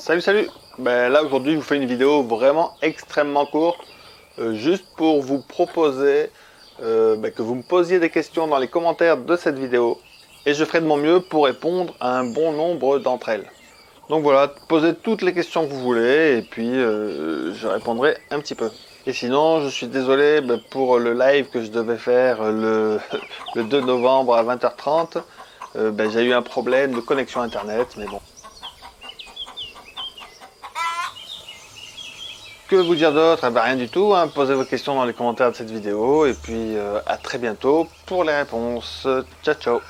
Salut salut ben, Là aujourd'hui je vous fais une vidéo vraiment extrêmement courte euh, juste pour vous proposer euh, ben, que vous me posiez des questions dans les commentaires de cette vidéo et je ferai de mon mieux pour répondre à un bon nombre d'entre elles. Donc voilà, posez toutes les questions que vous voulez et puis euh, je répondrai un petit peu. Et sinon, je suis désolé ben, pour le live que je devais faire le, le 2 novembre à 20h30. Ben, j'ai eu un problème de connexion internet, mais bon. Que vous dire d'autre? Eh ben, Rien du tout. Hein. Posez vos questions dans les commentaires de cette vidéo. Et puis euh, à très bientôt pour les réponses. Ciao ciao